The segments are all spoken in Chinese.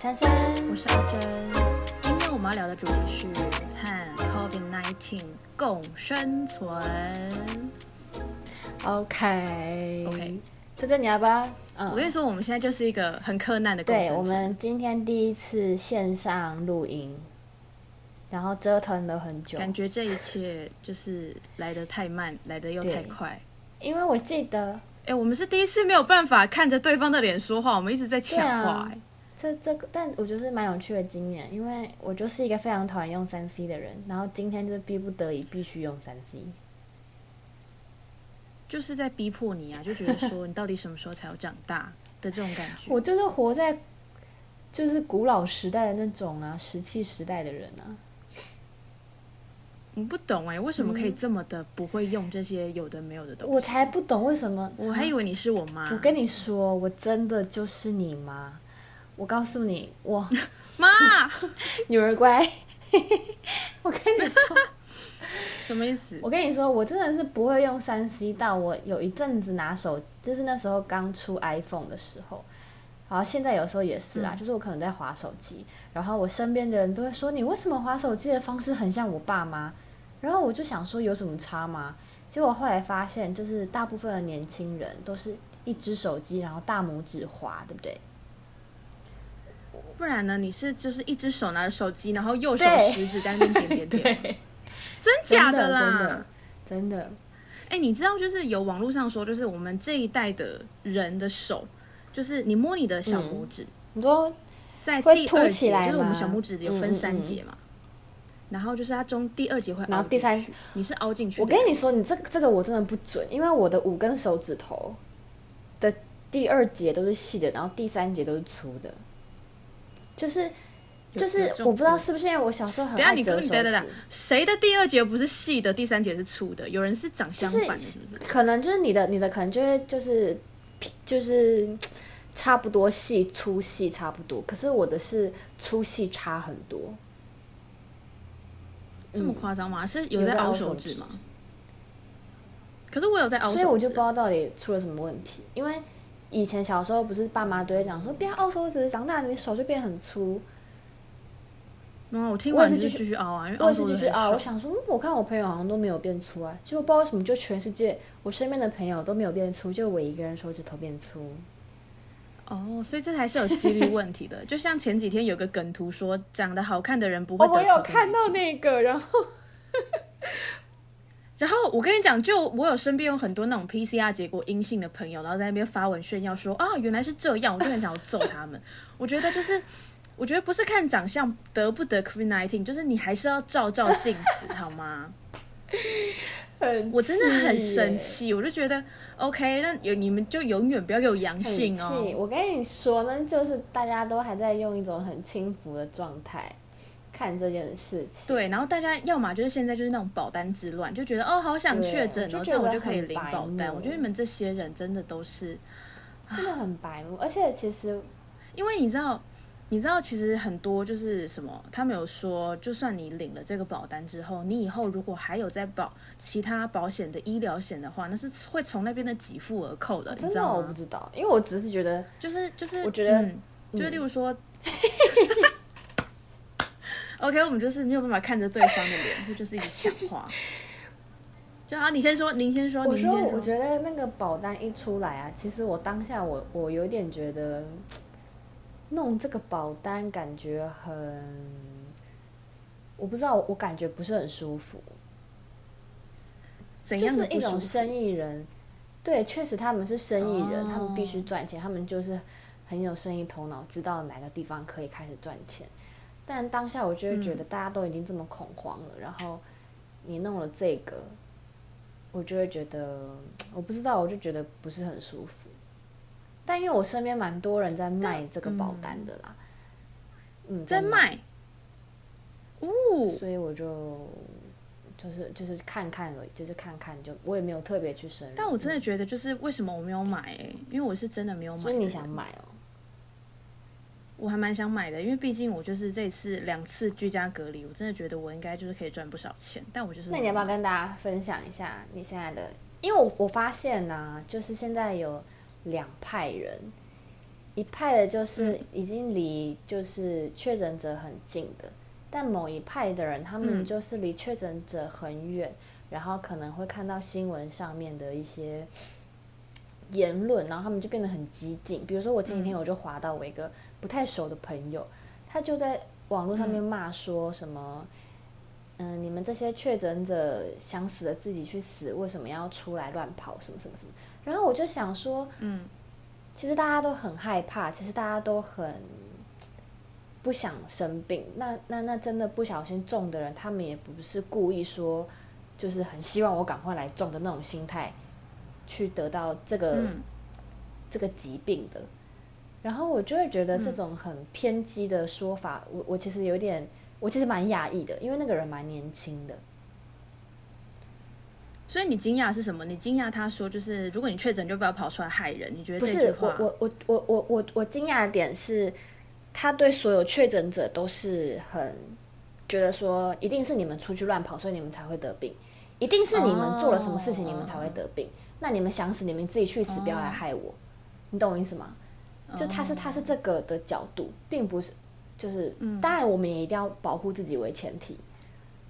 珊珊，我是阿珍。今天我们要聊的主题是和 COVID-19 共生存。OK OK 这这你要不要？嗯我跟你说，我们现在就是一个很困难的共生对，我们今天第一次线上录音，然后折腾了很久，感觉这一切就是来得太慢，来得又太快。因为我记得哎、我们是第一次没有办法看着对方的脸说话，我们一直在抢话、哎这这个，但我觉得是蛮有趣的经验，因为我就是一个非常讨厌用三 C 的人，然后今天就是逼不得已必须用三 C。就是在逼迫你啊，就觉得说你到底什么时候才要长大的这种感觉。我就是活在就是古老时代的那种啊，石器时代的人啊。我不懂哎、为什么可以这么的不会用这些有的没有的东西？我才不懂为什么，我还以为你是我妈。我跟你说，我真的就是你妈。我告诉你，我妈，女儿乖。我跟你说，什么意思？我跟你说，我真的是不会用三 C 到我有一阵子拿手机，就是那时候刚出 iPhone 的时候。然后现在有时候也是啦，嗯就是我可能在划手机，然后我身边的人都会说你为什么划手机的方式很像我爸妈？然后我就想说有什么差吗？结果后来发现，就是大部分的年轻人都是一只手机，然后大拇指滑，对不对？不然呢？你是就是一只手拿着手机，然后右手食指在那边点点点，真假的啦？真的真的，哎、你知道就是有网络上说，就是我们这一代的人的手，就是你摸你的小拇指，你说在第二节，起来就是我们小拇指有分三节嘛，然后就是它中第二节会然后第三你是凹进去。我跟你说，你这这个我真的不准，因为我的五根手指头的第二节都是细的，然后第三节都是粗的，就是就是我不知道是不是因为我小时候很等下你爱折手跟你等等等，，谁的第二节不是细的，第三节是粗的？有人是长相反的，是不是？可能就是你的你的可能就会就是就 是差不多细粗细差不多，可是我的是粗细差很多。这么夸张吗？是有有在在凹凹手指手指吗？可是我有在凹手指，所以我就不知道到底出了什么问题。因为以前小时候不是爸妈都会讲说不要凹手指，长大了你手就变很粗。嗯，我听我也是继续完就是继续凹啊，因为我也是凹手指继续凹，我想说，嗯我看我朋友好像都没有变粗啊，结果不知道为什么，就全世界我身边的朋友都没有变粗，就我一个人手指头变粗。哦，所以这还是有几率问题的。就像前几天有个梗图说，长得好看的人不会得哦我有看到那个，然后然后我跟你讲，就我有身边有很多那种 PCR 结果阴性的朋友，然后在那边发文炫耀说啊，原来是这样，我就很想要揍他们。我觉得就是，我觉得不是看长相得不得 COVID-19，就是你还是要照照镜子，好吗？很我真的很生气，我就觉得 OK，那有你们就永远不要有阳性。哦。我跟你说呢，就是大家都还在用一种很轻浮的状态看这件事情。对，然后大家要么就是现在就是那种保单之乱，就觉得哦，好想对确诊哦，这样我就可以领保单。我觉得你们这些人真的都是，真的很白目，而且其实因为你知道，你知道，其实很多就是什么，他们有说，就算你领了这个保单之后，你以后如果还有在保其他保险的医疗险的话，那是会从那边的给付而扣的，你知道真的我不？知道，因为我只是觉得就是就是，我觉得嗯就是例如说。OK，我们就是没有办法看着对方的脸，所以就是一直抢话。就好，你先说，您先说，我说，我觉得那个保单一出来啊，其实我当下我我有点觉得，弄这个保单感觉很，我不知道，我感觉不是很舒服，怎样的是一种生意人，对，确实他们是生意人，他们必哦须赚钱，他们就是很有生意头脑，知道哪个地方可以开始赚钱。但当下我就会嗯觉得大家都已经这么恐慌了，然后你弄了这个，我就会觉得我不知道，我就觉得不是很舒服。但因为我身边蛮多人在卖这个保单的啦，嗯，在卖，哦，所以我就就是就是看看而已，就是看看就我也没有特别去深入。但我真的觉得，就是为什么我没有买、欸？因为我是真的没有买。所以你想？买哦？我还蛮想买的，因为毕竟我就是这次两次居家隔离，我真的觉得我应该就是可以赚不少钱。但我就是那你要不要跟大家分享一下你现在的？因为我我发现呢、就是现在有两派人，一派的就是已经离就是确诊者很近的，但某一派的人他们嗯就是离确诊者很远，然后可能会看到新闻上面的一些言论，然后他们就变得很激进。比如说我前几天我就滑到我一个不太熟的朋友，他就在网络上面骂说什么。嗯，你们这些确诊者想死的自己去死，为什么要出来乱跑？什么什么什么？然后我就想说，嗯，其实大家都很害怕，其实大家都很不想生病。那那那真的不小心中的人，他们也不是故意说，就是很希望我赶快来中的那种心态，去得到这个、嗯这个疾病的。然后我就会觉得这种很偏激的说法，我我其实有点，我其实蛮讶异的，因为那个人蛮年轻的。所以你惊讶是什么？你惊讶他说就是如果你确诊就不要跑出来害人，你觉得不这句话是我我我我我我我惊讶的点是，他对所有确诊者都是很觉得说，一定是你们出去乱跑，所以你们才会得病，一定是你们做了什么事情，哦你们才会得病。那你们想死，你们自己去死，不要来害我。你懂我意思吗？就他是他是这个的角度，并不是就是，当然我们也一定要保护自己为前提。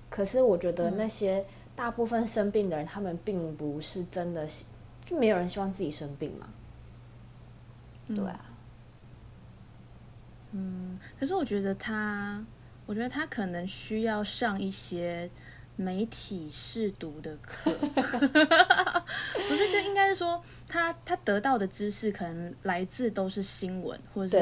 可是我觉得那些大部分生病的人，他们并不是真的，就没有人希望自己生病嘛。对啊，嗯可是我觉得他，我觉得他可能需要上一些媒体试读的课，不是就应该是说他他得到的知识可能来自都是新闻或者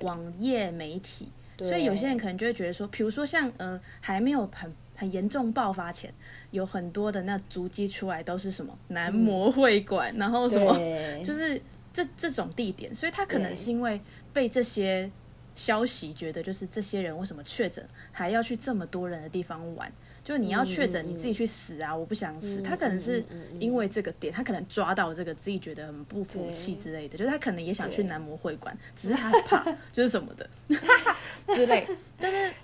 网页媒体，所以有些人可能就会觉得说，比如说像呃还没有很很严重爆发前，有很多的那足迹出来都是什么男模会馆，然后什么就是这这种地点，所以他可能是因为被这些消息觉得，就是这些人为什么确诊还要去这么多人的地方玩？就你要确诊，你自己去死啊！我不想死。嗯他可能是因为这个点，他可能抓到这个自己觉得很不服气之类的，就是他可能也想去对男模会馆，只是他怕就是什么的 之类。但是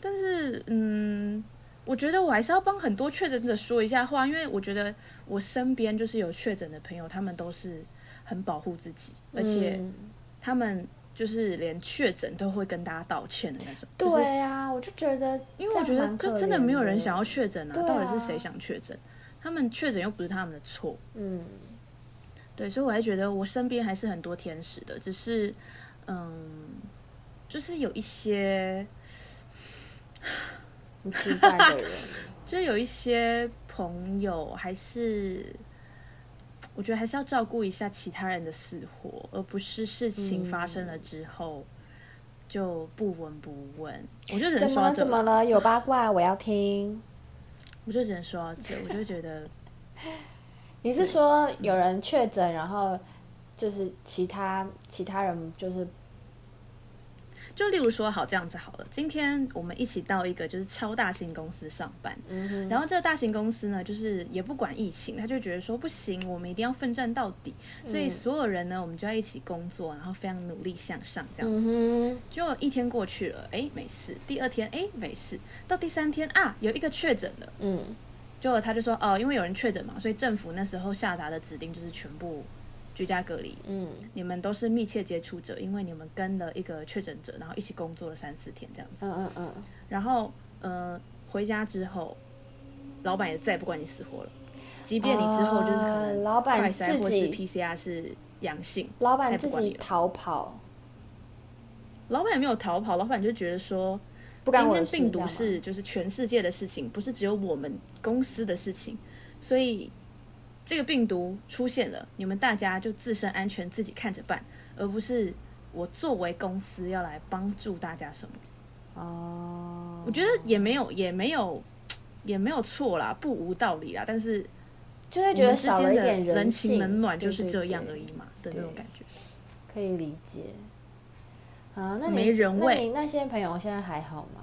但是嗯，我觉得我还是要帮很多确诊者说一下话，因为我觉得我身边就是有确诊的朋友，他们都是很保护自己，而且嗯他们就是连确诊都会跟大家道歉的那种。就是对啊，我就觉得，因为我觉得就真的没有人想要确诊啊，啊到底是谁想确诊？他们确诊又不是他们的错，嗯，对，所以我还觉得我身边还是很多天使的，只是嗯，就是有一些，很奇怪的人，就是有一些朋友还是。我觉得还是要照顾一下其他人的死活，而不是事情发生了之后就不闻不问。我就只能怎么了？说怎么了？有八卦，我要听。我就只能说到这，我就觉得 你是说有人确诊，然后就是其他其他人就是就例如说，好这样子好了，今天我们一起到一个就是超大型公司上班，嗯然后这个大型公司呢，就是也不管疫情，他就觉得说不行，我们一定要奋战到底，所以嗯所有人呢，我们就要一起工作，然后非常努力向上这样子。嗯，就一天过去了，哎，没事；第二天，哎，没事；到第三天啊，有一个确诊了，嗯就他就说哦，因为有人确诊嘛，所以政府那时候下达的指令就是全部居家隔离，嗯。你们都是密切接触者，因为你们跟了一个确诊者，然后一起工作了三四天这样子。嗯嗯嗯，然后呃，回家之后，老板也再也不管你死活了，即便你之后就是可哦能老板快筛或是自己 PCR 是阳性，老板自己逃跑，老板也没有逃跑，老板就觉得说，不干我。今天病毒是就是全世界的事情，不是只有我们公司的事情，所以这个病毒出现了，你们大家就自身安全自己看着办，而不是我作为公司要来帮助大家什么。哦，我觉得也没有也没有也没有错啦，不无道理啦，但是就会觉得少了一点人情冷暖就是这样而已嘛的那种感觉。可以理解。啊，那你没人味那你那些朋友现在还好吗？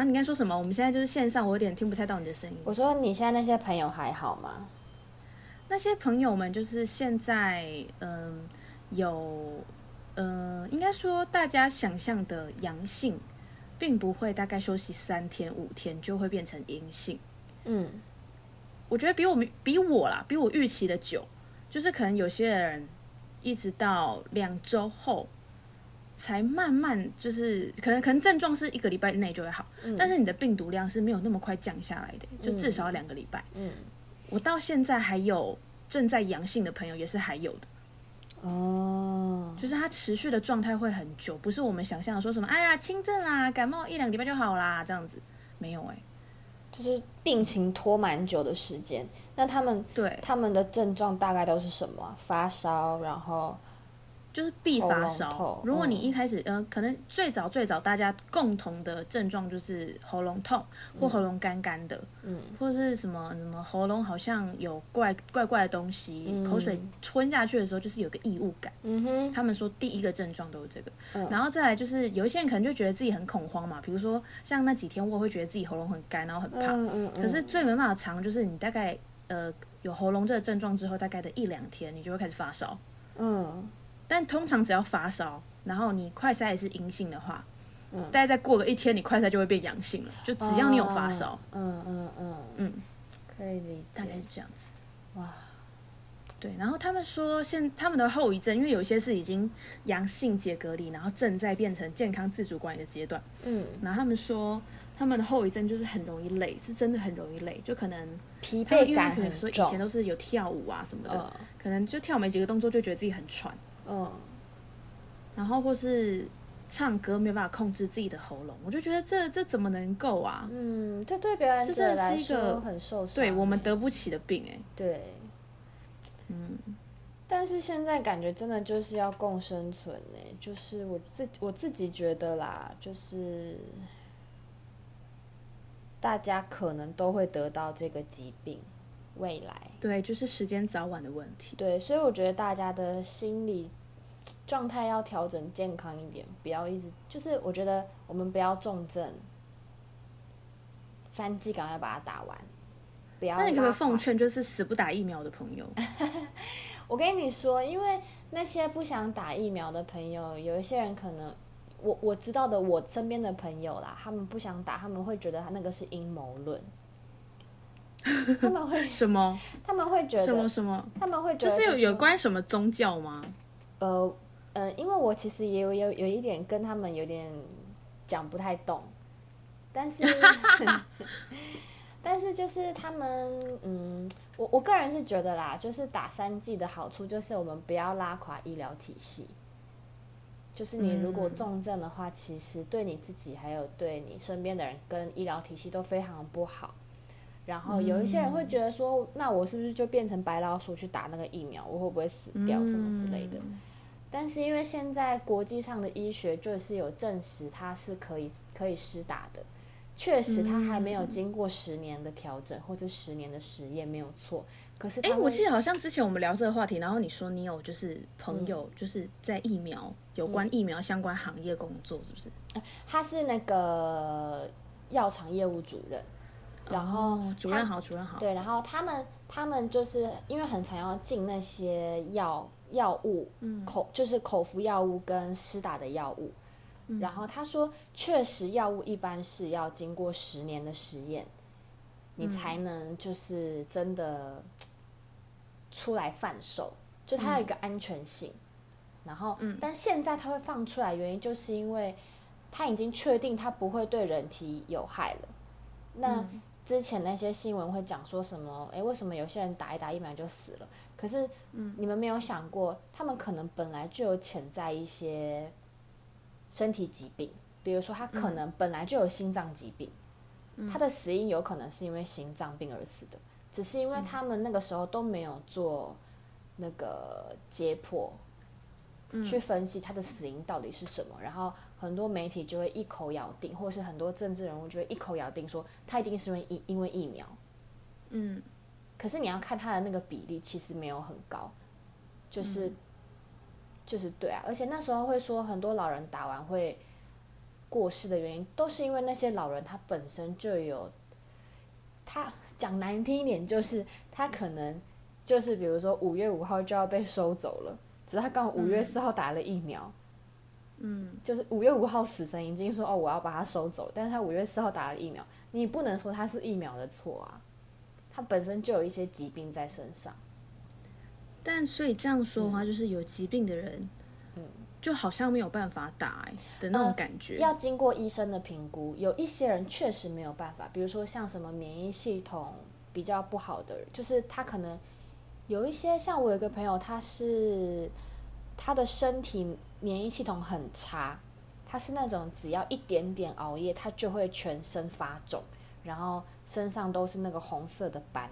好，你刚才说什么？我们现在就是线上，我有点听不太到你的声音。我说你现在那些朋友还好吗？那些朋友们就是现在，嗯，有，嗯，应该说大家想象的阳性，并不会大概休息三天五天就会变成阴性。嗯我觉得比我们比我啦，比我预期的久，就是可能有些人一直到两周后，才慢慢就是可能可能症状是一个礼拜内就会好，但是你的病毒量是没有那么快降下来的，就至少要两个礼拜。嗯，我到现在还有正在阳性的朋友，也是还有的。哦，就是它持续的状态会很久，不是我们想象的说什么，哎呀轻症啦，感冒一两个礼拜就好啦，这样子。没有哎、就是病情拖蛮久的时间。那他们对，他们的症状大概都是什么啊、发烧，然后就是必发烧。如果你嗯。一开始，呃，可能最早最早大家共同的症状就是喉咙痛或喉咙干干的，嗯，或者是什么什么喉咙好像有怪怪怪的东西，嗯。口水吞下去的时候就是有个异物感。嗯哼，他们说第一个症状都是这个，嗯。然后再来就是有一些人可能就觉得自己很恐慌嘛，比如说像那几天我会觉得自己喉咙很干，然后很怕，嗯嗯嗯，可是最没办法藏就是你大概呃有喉咙这个症状之后，大概的一两天你就会开始发烧。嗯但通常只要发烧，然后你快筛也是阴性的话，嗯大概再过个一天，你快筛就会变阳性了。就只要你有发烧，嗯嗯嗯嗯，可以理解大概是。这样子。哇，对，然后他们说现他们的后遗症，因为有些是已经阳性解隔离，然后正在变成健康自主管理的阶段。嗯，然后他们说他们的后遗症就是很容易累，是真的很容易累，就可能疲惫感很因为比如说以。前都是有跳舞啊什么的，嗯可能就跳没几个动作就觉得自己很喘，嗯，然后或是唱歌没有办法控制自己的喉咙，我就觉得这这怎么能够啊？嗯，这对表演真的者来是一个说很受伤欸。对我们得不起的病哎、对，嗯，但是现在感觉真的就是要共生存呢，就是我自我自己觉得啦，就是大家可能都会得到这个疾病，未来对，就是时间早晚的问题。对，所以我觉得大家的心理状态要调整健康一点，不要一直就是我觉得我们不要重症，三剂赶快把它打完，不要。那你可不可以奉？劝，就是死不打疫苗的朋友？我跟你说，因为那些不想打疫苗的朋友，有一些人可能，我我知道的，我身边的朋友啦，他们不想打，他们会觉得他那个是阴谋论，他们会 什么他们会觉得什么，什么？他们会觉得就是有有关什么宗教吗？呃呃，因为我其实也有有有一点跟他们有点讲不太懂，但是 但是就是他们嗯，我我个人是觉得啦，就是打三剂的好处就是我们不要拉垮医疗体系。就是你如果嗯重症的话，其实对你自己还有对你身边的人跟医疗体系都非常不好。然后有一些人会觉得说，那我是不是就变成白老鼠去打那个疫苗，我会不会死掉什么之类的？但是因为现在国际上的医学就是有证实它是可以可以施打的，确实它还没有经过十年的调整或者十年的实验没有错。可是哎、它会我记得好像之前我们聊这个话题，然后你说你有就是朋友就是在疫苗有关疫苗相关行业工作，是不是？他是那个药厂业务主任，然后哦主任好，主任好。对，然后他们他们就是因为很常要进那些药药物，口就是口服药物跟施打的药物。然后他说，确实药物一般是要经过十年的实验，你才能就是真的出来贩售，就它有一个安全性。然后，但现在它会放出来，原因就是因为它已经确定它不会对人体有害了。那之前那些新闻会讲说什么？诶，为什么有些人打一打疫苗就死了？可是，你们没有想过，他们可能本来就有潜在一些身体疾病，比如说他可能本来就有心脏疾病，他的死因有可能是因为心脏病而死的，只是因为他们那个时候都没有做那个解剖，去分析他的死因到底是什么，然后很多媒体就会一口咬定，或是很多政治人物就会一口咬定说他一定是因为疫因为疫苗，嗯，可是你要看他的那个比例，其实没有很高，就是、就是对啊，而且那时候会说很多老人打完会过世的原因，都是因为那些老人他本身就有，他讲难听一点就是他可能就是比如说五月五号就要被收走了，只是他刚好五月四号打了疫苗。嗯，就是五月五号死神已经说哦，我要把它收走，但是他五月四号打了疫苗，你不能说他是疫苗的错啊，他本身就有一些疾病在身上。但所以这样说的话，就是有疾病的人，嗯就好像没有办法打、欸、的那种呃感觉。要经过医生的评估，有一些人确实没有办法，比如说像什么免疫系统比较不好的人，就是他可能有一些，像我有一个朋友，他是他的身体免疫系统很差，他是那种只要一点点熬夜，他就会全身发肿，然后身上都是那个红色的斑。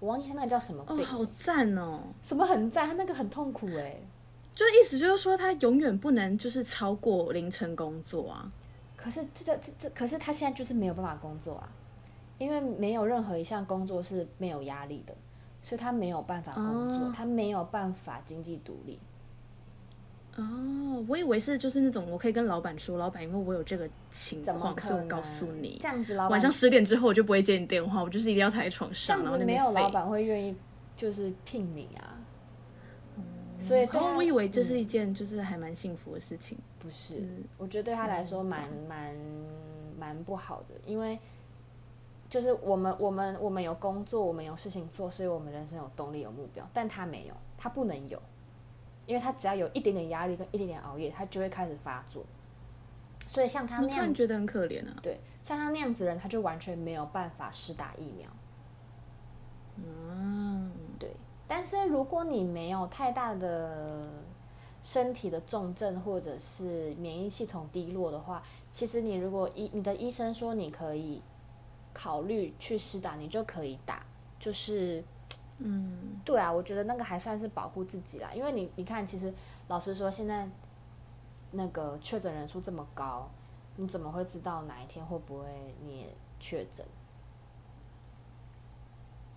我忘记他那个叫什么哦，病，好赞哦！什么很赞，他那个很痛苦哎、就意思就是说，他永远不能就是超过凌晨工作啊。可是这这这这，可是他现在就是没有办法工作啊，因为没有任何一项工作是没有压力的，所以他没有办法工作，哦他没有办法经济独立。哦，我以为是就是那种我可以跟老板说，老板因为我有这个情况，所以我告诉你这，样子老板晚上十点之后我就不会接你电话，我就是一定要躺在床上这上，样子没有老废。板会愿意就是聘你啊。所以对哦，我以为这是嗯一件就是还蛮幸福的事情。不是，嗯我觉得对他来说蛮蛮蛮不好的，因为就是我们我们我们有工作，我们有事情做，所以我们人生有动力有目标，但他没有，他不能有，因为他只要有一点点压力跟一点点熬夜，他就会开始发作。所以像他那样，觉得很可怜啊。对，像他那样子的人，他就完全没有办法施打疫苗。嗯，对，但是如果你没有太大的身体的重症或者是免疫系统低落的话，其实你如果医你的医生说你可以考虑去施打，你就可以打。就是，嗯，对啊，我觉得那个还算是保护自己啦，因为你你看，其实老实说，现在那个确诊人数这么高，你怎么会知道哪一天会不会你也确诊？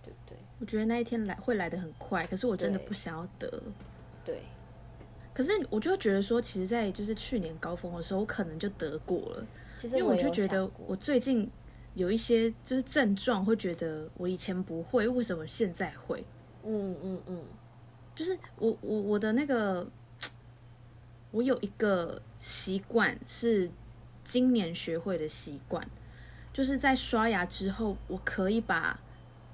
对不对？我觉得那一天来会来的很快，可是我真的不想要得。对。可是我就觉得说，其实，在就是去年高峰的时候，我可能就得过了，其实因为我就觉得我最近有一些就是症状，会觉得我以前不会，为什么现在会？嗯嗯嗯，就是我我我的那个，我有一个习惯是今年学会的习惯，就是在刷牙之后，我可以把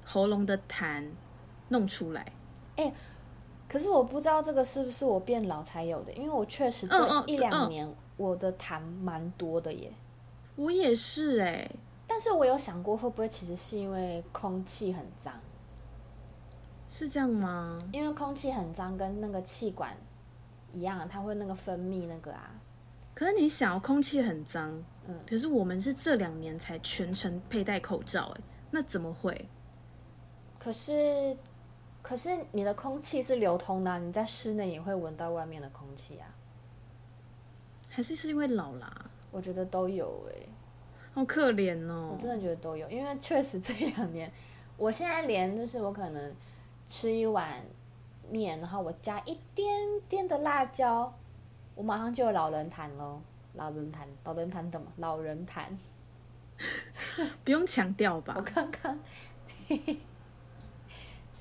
喉咙的痰弄出来。可是我不知道这个是不是我变老才有的，因为我确实嗯这嗯一两嗯年我的痰蛮多的耶。我也是哎、但是我有想过，会不会其实是因为空气很脏？是这样吗？因为空气很脏，跟那个气管一样，它会那个分泌那个啊。可是你想，空气很脏，嗯可是我们是这两年才全程佩戴口罩、哎，那怎么会？可是，可是你的空气是流通的啊、你在室内也会闻到外面的空气啊。还是是因为老啦？我觉得都有诶、好可怜哦我！真的觉得都有，因为确实这两年，我现在连就是我可能吃一碗面，然后我加一点点的辣椒，我马上就有老人痰喽。老人痰，老人痰怎么？老人痰。不用强调吧 我吧？刚刚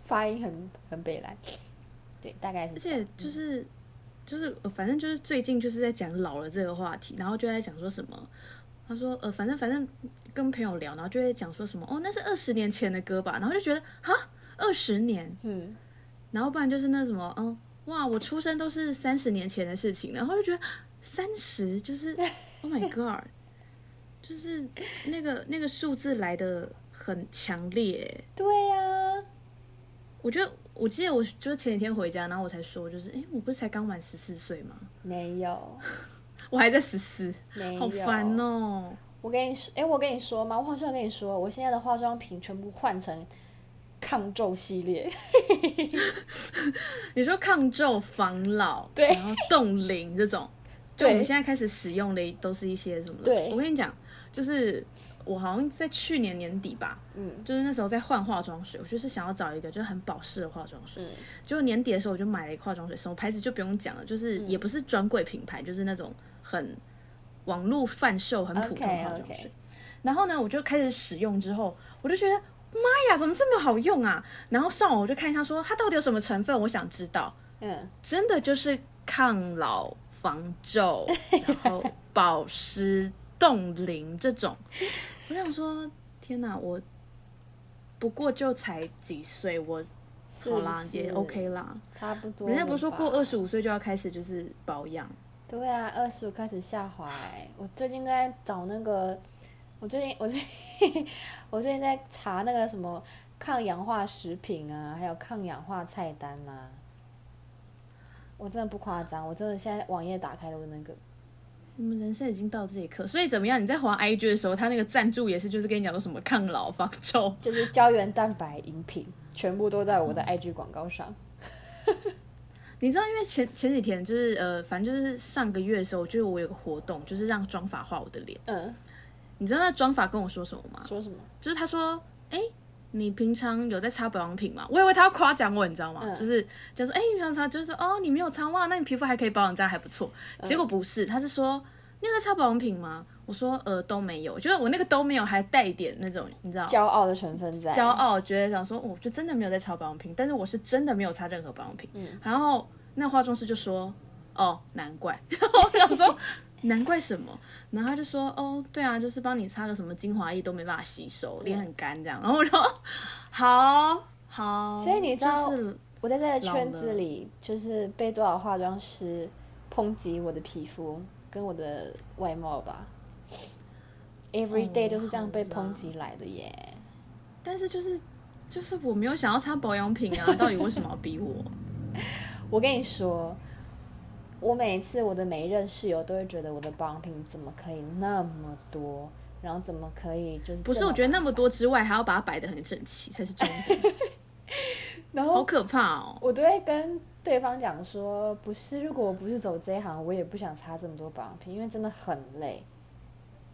发音很很北来，对，大概是而这样。且就是就是呃反正就是最近就是在讲老了这个话题，然后就在讲说什么。他说：“呃，反正反正跟朋友聊，然后就会讲说什么哦，那是二十年前的歌吧。”然后就觉得哈，二十年，嗯，然后不然就是那什么，嗯，哇，我出生都是三十年前的事情，然后就觉得三十就是，Oh my God，就是那个那个数字来的很强烈。对呀、我觉得，我记得我就是前几天回家，然后我才说，就是，哎，我不是才刚满十四岁吗？没有，我还在十四，好烦哦。我跟你说，哎、我跟你说嘛？我好像有跟你说，我现在的化妆品全部换成抗皱系列。你说抗皱、防老，对然后冻龄这种，就我们对现在开始使用的都是一些什么的？对我跟你讲，就是我好像在去年年底吧，嗯就是那时候在换化妆水，我就是想要找一个就是很保湿的化妆水。嗯就年底的时候我就买了一个化妆水，什么牌子就不用讲了，就是嗯也不是专柜品牌，就是那种很网络贩售很普通化妆水。然后呢，我就开始使用之后，我就觉得妈呀，怎么这么好用啊？然后上网我就看一下说它到底有什么成分，我想知道。嗯，真的就是抗老、防皱，然后保湿、冻龄这种。我想说，天哪，我不过就才几岁，我是好啦，也 OK 啦。差不多。人家不是说过二十五岁就要开始就是保养，对啊，二十五开始下滑、欸。我最近在找那个，我最近我最近我最近在查那个什么抗氧化食品啊，还有抗氧化菜单啊。我真的不夸张，我真的现在网页打开都是那个。你们人生已经到这一刻，所以怎么样？你在滑 IG 的时候，他那个赞助也是就是跟你讲说什么抗老防皱，就是胶原蛋白饮品，全部都在我的 IG 广告上。你知道，因为前前几天就是呃，反正就是上个月的时候，就是我有个活动，就是让妆发画我的脸。嗯，你知道那妆发跟我说什么吗？说什么？就是他说，哎、你平常有在擦保养品吗？我以为他要夸奖我，你知道吗？嗯就是就说，哎、你平常擦，就是说，哦，你没有擦哇，那你皮肤还可以保养，这样还不错。结果不是，他是说，你有在擦保养品吗？我说，呃，都没有，就是我那个都没有，还带一点那种，你知道，骄傲的成分在。骄傲，觉得想说，哦我就真的没有在擦保养品，但是我是真的没有擦任何保养品。嗯然后那化妆师就说，哦，难怪。然后我想说，难怪什么？然后他就说，哦，对啊，就是帮你擦个什么精华液都没办法吸收，脸很干这样。然后我说，好好。所以你知道就是我在这个圈子里，就是被多少化妆师抨击我的皮肤跟我的外貌吧。Every day 哦就是这样被抨击来的耶。但是就是就是我没有想要擦保养品啊，到底为什么要逼我？我跟你说，我每一次我的每一任室友都会觉得我的保养品怎么可以那么多，然后怎么可以就是不是，我觉得那么，多之外，还要把它摆的很整齐才是重点，然后好可怕哦。我都会跟对方讲说，不是，如果我不是走这一行，我也不想擦这么多保养品，因为真的很累。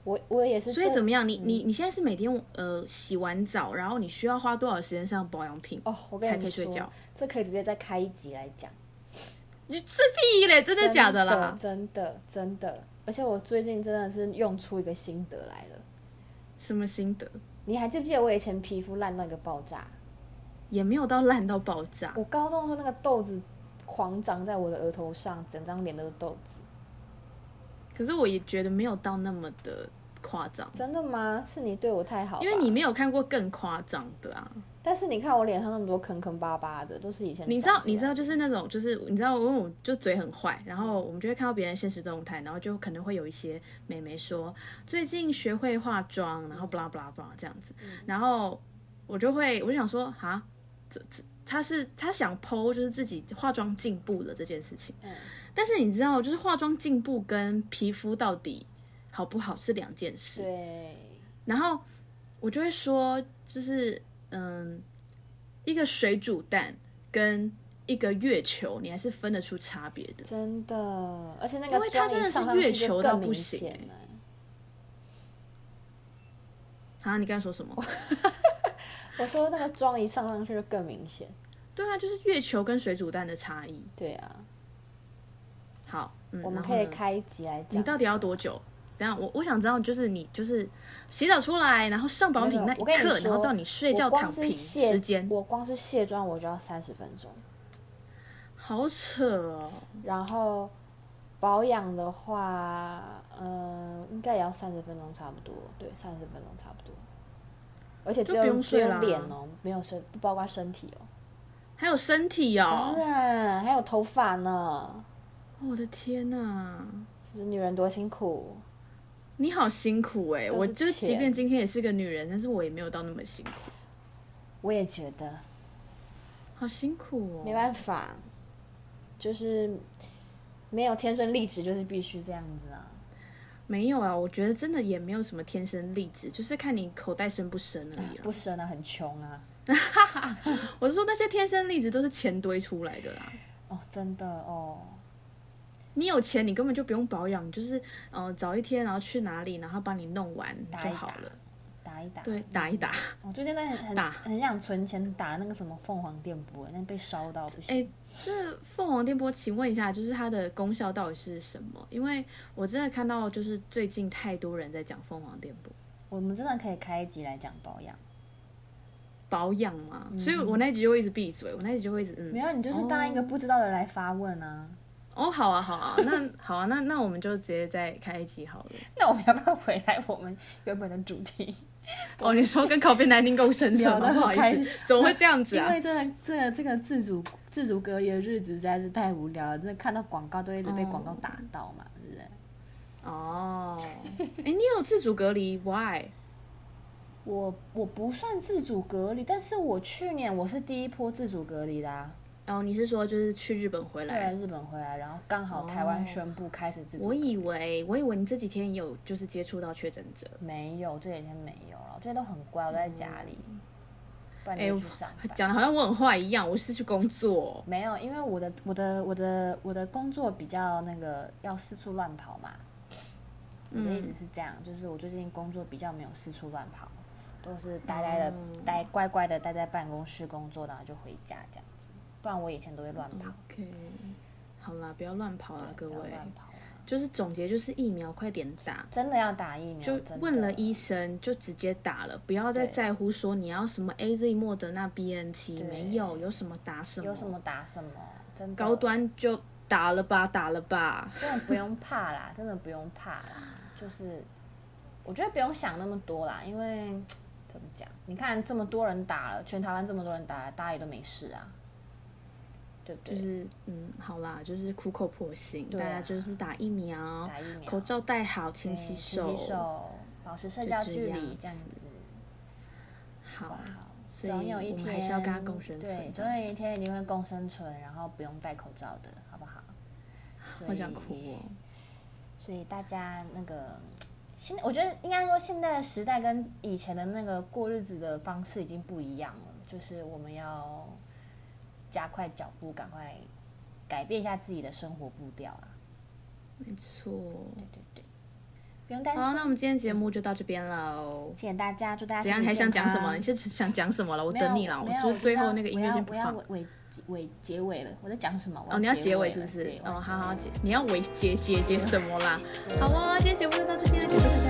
我我也是，所以怎么样？你你你现在是每天呃洗完澡，然后你需要花多少时间上保养品？哦，我才跟你说可以睡觉，这可以直接再开一集来讲。你吃屁嘞！真的假的啦？真的真的，而且我最近真的是用出一个心得来了。什么心得？你还记不记得我以前皮肤烂到一个爆炸？也没有到烂到爆炸。我高中的时候那个痘子狂长在我的额头上，整张脸都是痘子。可是我也觉得没有到那么的夸张，真的吗？是你对我太好吧，因为你没有看过更夸张的啊。但是你看我脸上那么多坑坑巴巴的，都是以前你知道你知道就是那种就是你知道，因为我就嘴很坏，然后我们就会看到别人现实动态，然后就可能会有一些美眉说最近学会化妆，然后 blah blah blah 这样子，然后我就会我就想说啊，这这他是他想 PO 就是自己化妆进步的这件事情，嗯但是你知道就是化妆进步跟皮肤到底好不好是两件事，对，然后我就会说，就是嗯，一个水煮蛋跟一个月球，你还是分得出差别的。真的，而且那因个因为它真的是月球到明不行。啊，你刚才说什么？我说那个妆一上上去就更明显。对啊，就是月球跟水煮蛋的差异。对啊，好，嗯，我们可以开一集来讲。你到底要多久？等一下，我我想知道，就是你就是洗澡出来，然后上保养品那一刻，然后到你睡觉躺平卸时间，我光是卸妆我就要三十分钟，好扯哦。然后保养的话，呃，应该也要三十分钟差不多，对，三十分钟差不多。而且只有只有用睡啦脸哦，没有身，不包括身体哦。还有身体哦当哦，然，还有头发呢，我的天哪！是不是女人多辛苦？你好辛苦哎、我就即便今天也是个女人，但是我也没有到那么辛苦，我也觉得好辛苦哦。没办法，就是没有天生丽质，就是必须这样子啊。没有啊，我觉得真的也没有什么天生丽质，就是看你口袋深不深而已啦。不深啊，很穷啊。我是说那些天生丽质都是钱堆出来的啦。哦，真的哦，你有钱，你根本就不用保养，就是呃早一天，然后去哪里，然后帮你弄完就好了。打一打。对，打一打。我最近在很很打很想存钱打那个什么凤凰电波，那被烧到不行。哎这凤凰电波，请问一下，就是它的功效到底是什么？因为我真的看到，就是最近太多人在讲凤凰电波我们真的可以开一集来讲保养。保养嘛，所以我那一集就会一直闭嘴，我那一集就会一直嗯没。有，你就是当一个不知道的来发问啊。哦，好啊，好啊，那好啊，那那我们就直接再开一集好了。那我们要不要回来我们原本的主题？哦，你说跟 COVID 1 9共生是吗？聊得不好意思怎么会这样子啊？因为这个这个自主自主隔离的日子实在是太无聊了，真的看到广告都一直被广告打到嘛，对不对？哦，哎，你有自主隔离？Why？我我不算自主隔离，但是我去年我是第一波自主隔离的啊。哦，你是说就是去日本回来对，来？日本回来，然后刚好台湾宣布开始自主隔离。我以为我以为你这几天有就是接触到确诊者。没有，这几天没有了，我最近都很乖，我在家里，哎。讲的好像我很坏一样，我是去工作。没有，因为我的我的我的我的工作比较那个要四处乱跑嘛。我的意思是这样，就是我最近工作比较没有四处乱跑，都是呆呆的、呆乖乖的待在办公室工作，然后就回家这样子。不然我以前都会乱跑，OK，好啦，不要乱跑啦，各位。乱跑啊！就是总结，就是疫苗快点打。真的要打疫苗，就问了医生，就直接打了，不要再在乎说你要什么 A Z、莫德纳、B N T，没有，有什么打什么，有什么打什么，真的高端就打了吧，打了吧。真的不用怕啦，真的不用怕啦，就是我觉得不用想那么多啦，因为怎么讲？你看这么多人打了，全台湾这么多人打了，大家也都没事啊，对不对？就是嗯，好啦，就是苦口婆心，对啊大家就是打疫苗，打疫苗，口罩戴好，勤对洗手，保持社交距离，这样子。好好，所以总有一我们天还是要跟他共生存对，这样总有一天一定会共生存，然后不用戴口罩的，好不好？所以好想哭哦。所以大家那个现，我觉得应该说现在的时代跟以前的那个过日子的方式已经不一样了，就是我们要加快脚步，赶快改变一下自己的生活步调啊！没错。对对对，不用担好，那。我们今天节目就到这边了。谢谢大家，祝大家怎样？还身体健康想讲什么？你是想讲什么了？我等你了。没有，就是最后我那个音乐先不放我要尾尾结尾了，我在讲什么？哦，你要结尾是不是哦，好好结，你要尾结结结什么啦？好啊，今天节目就到这边，谢谢大家聆听。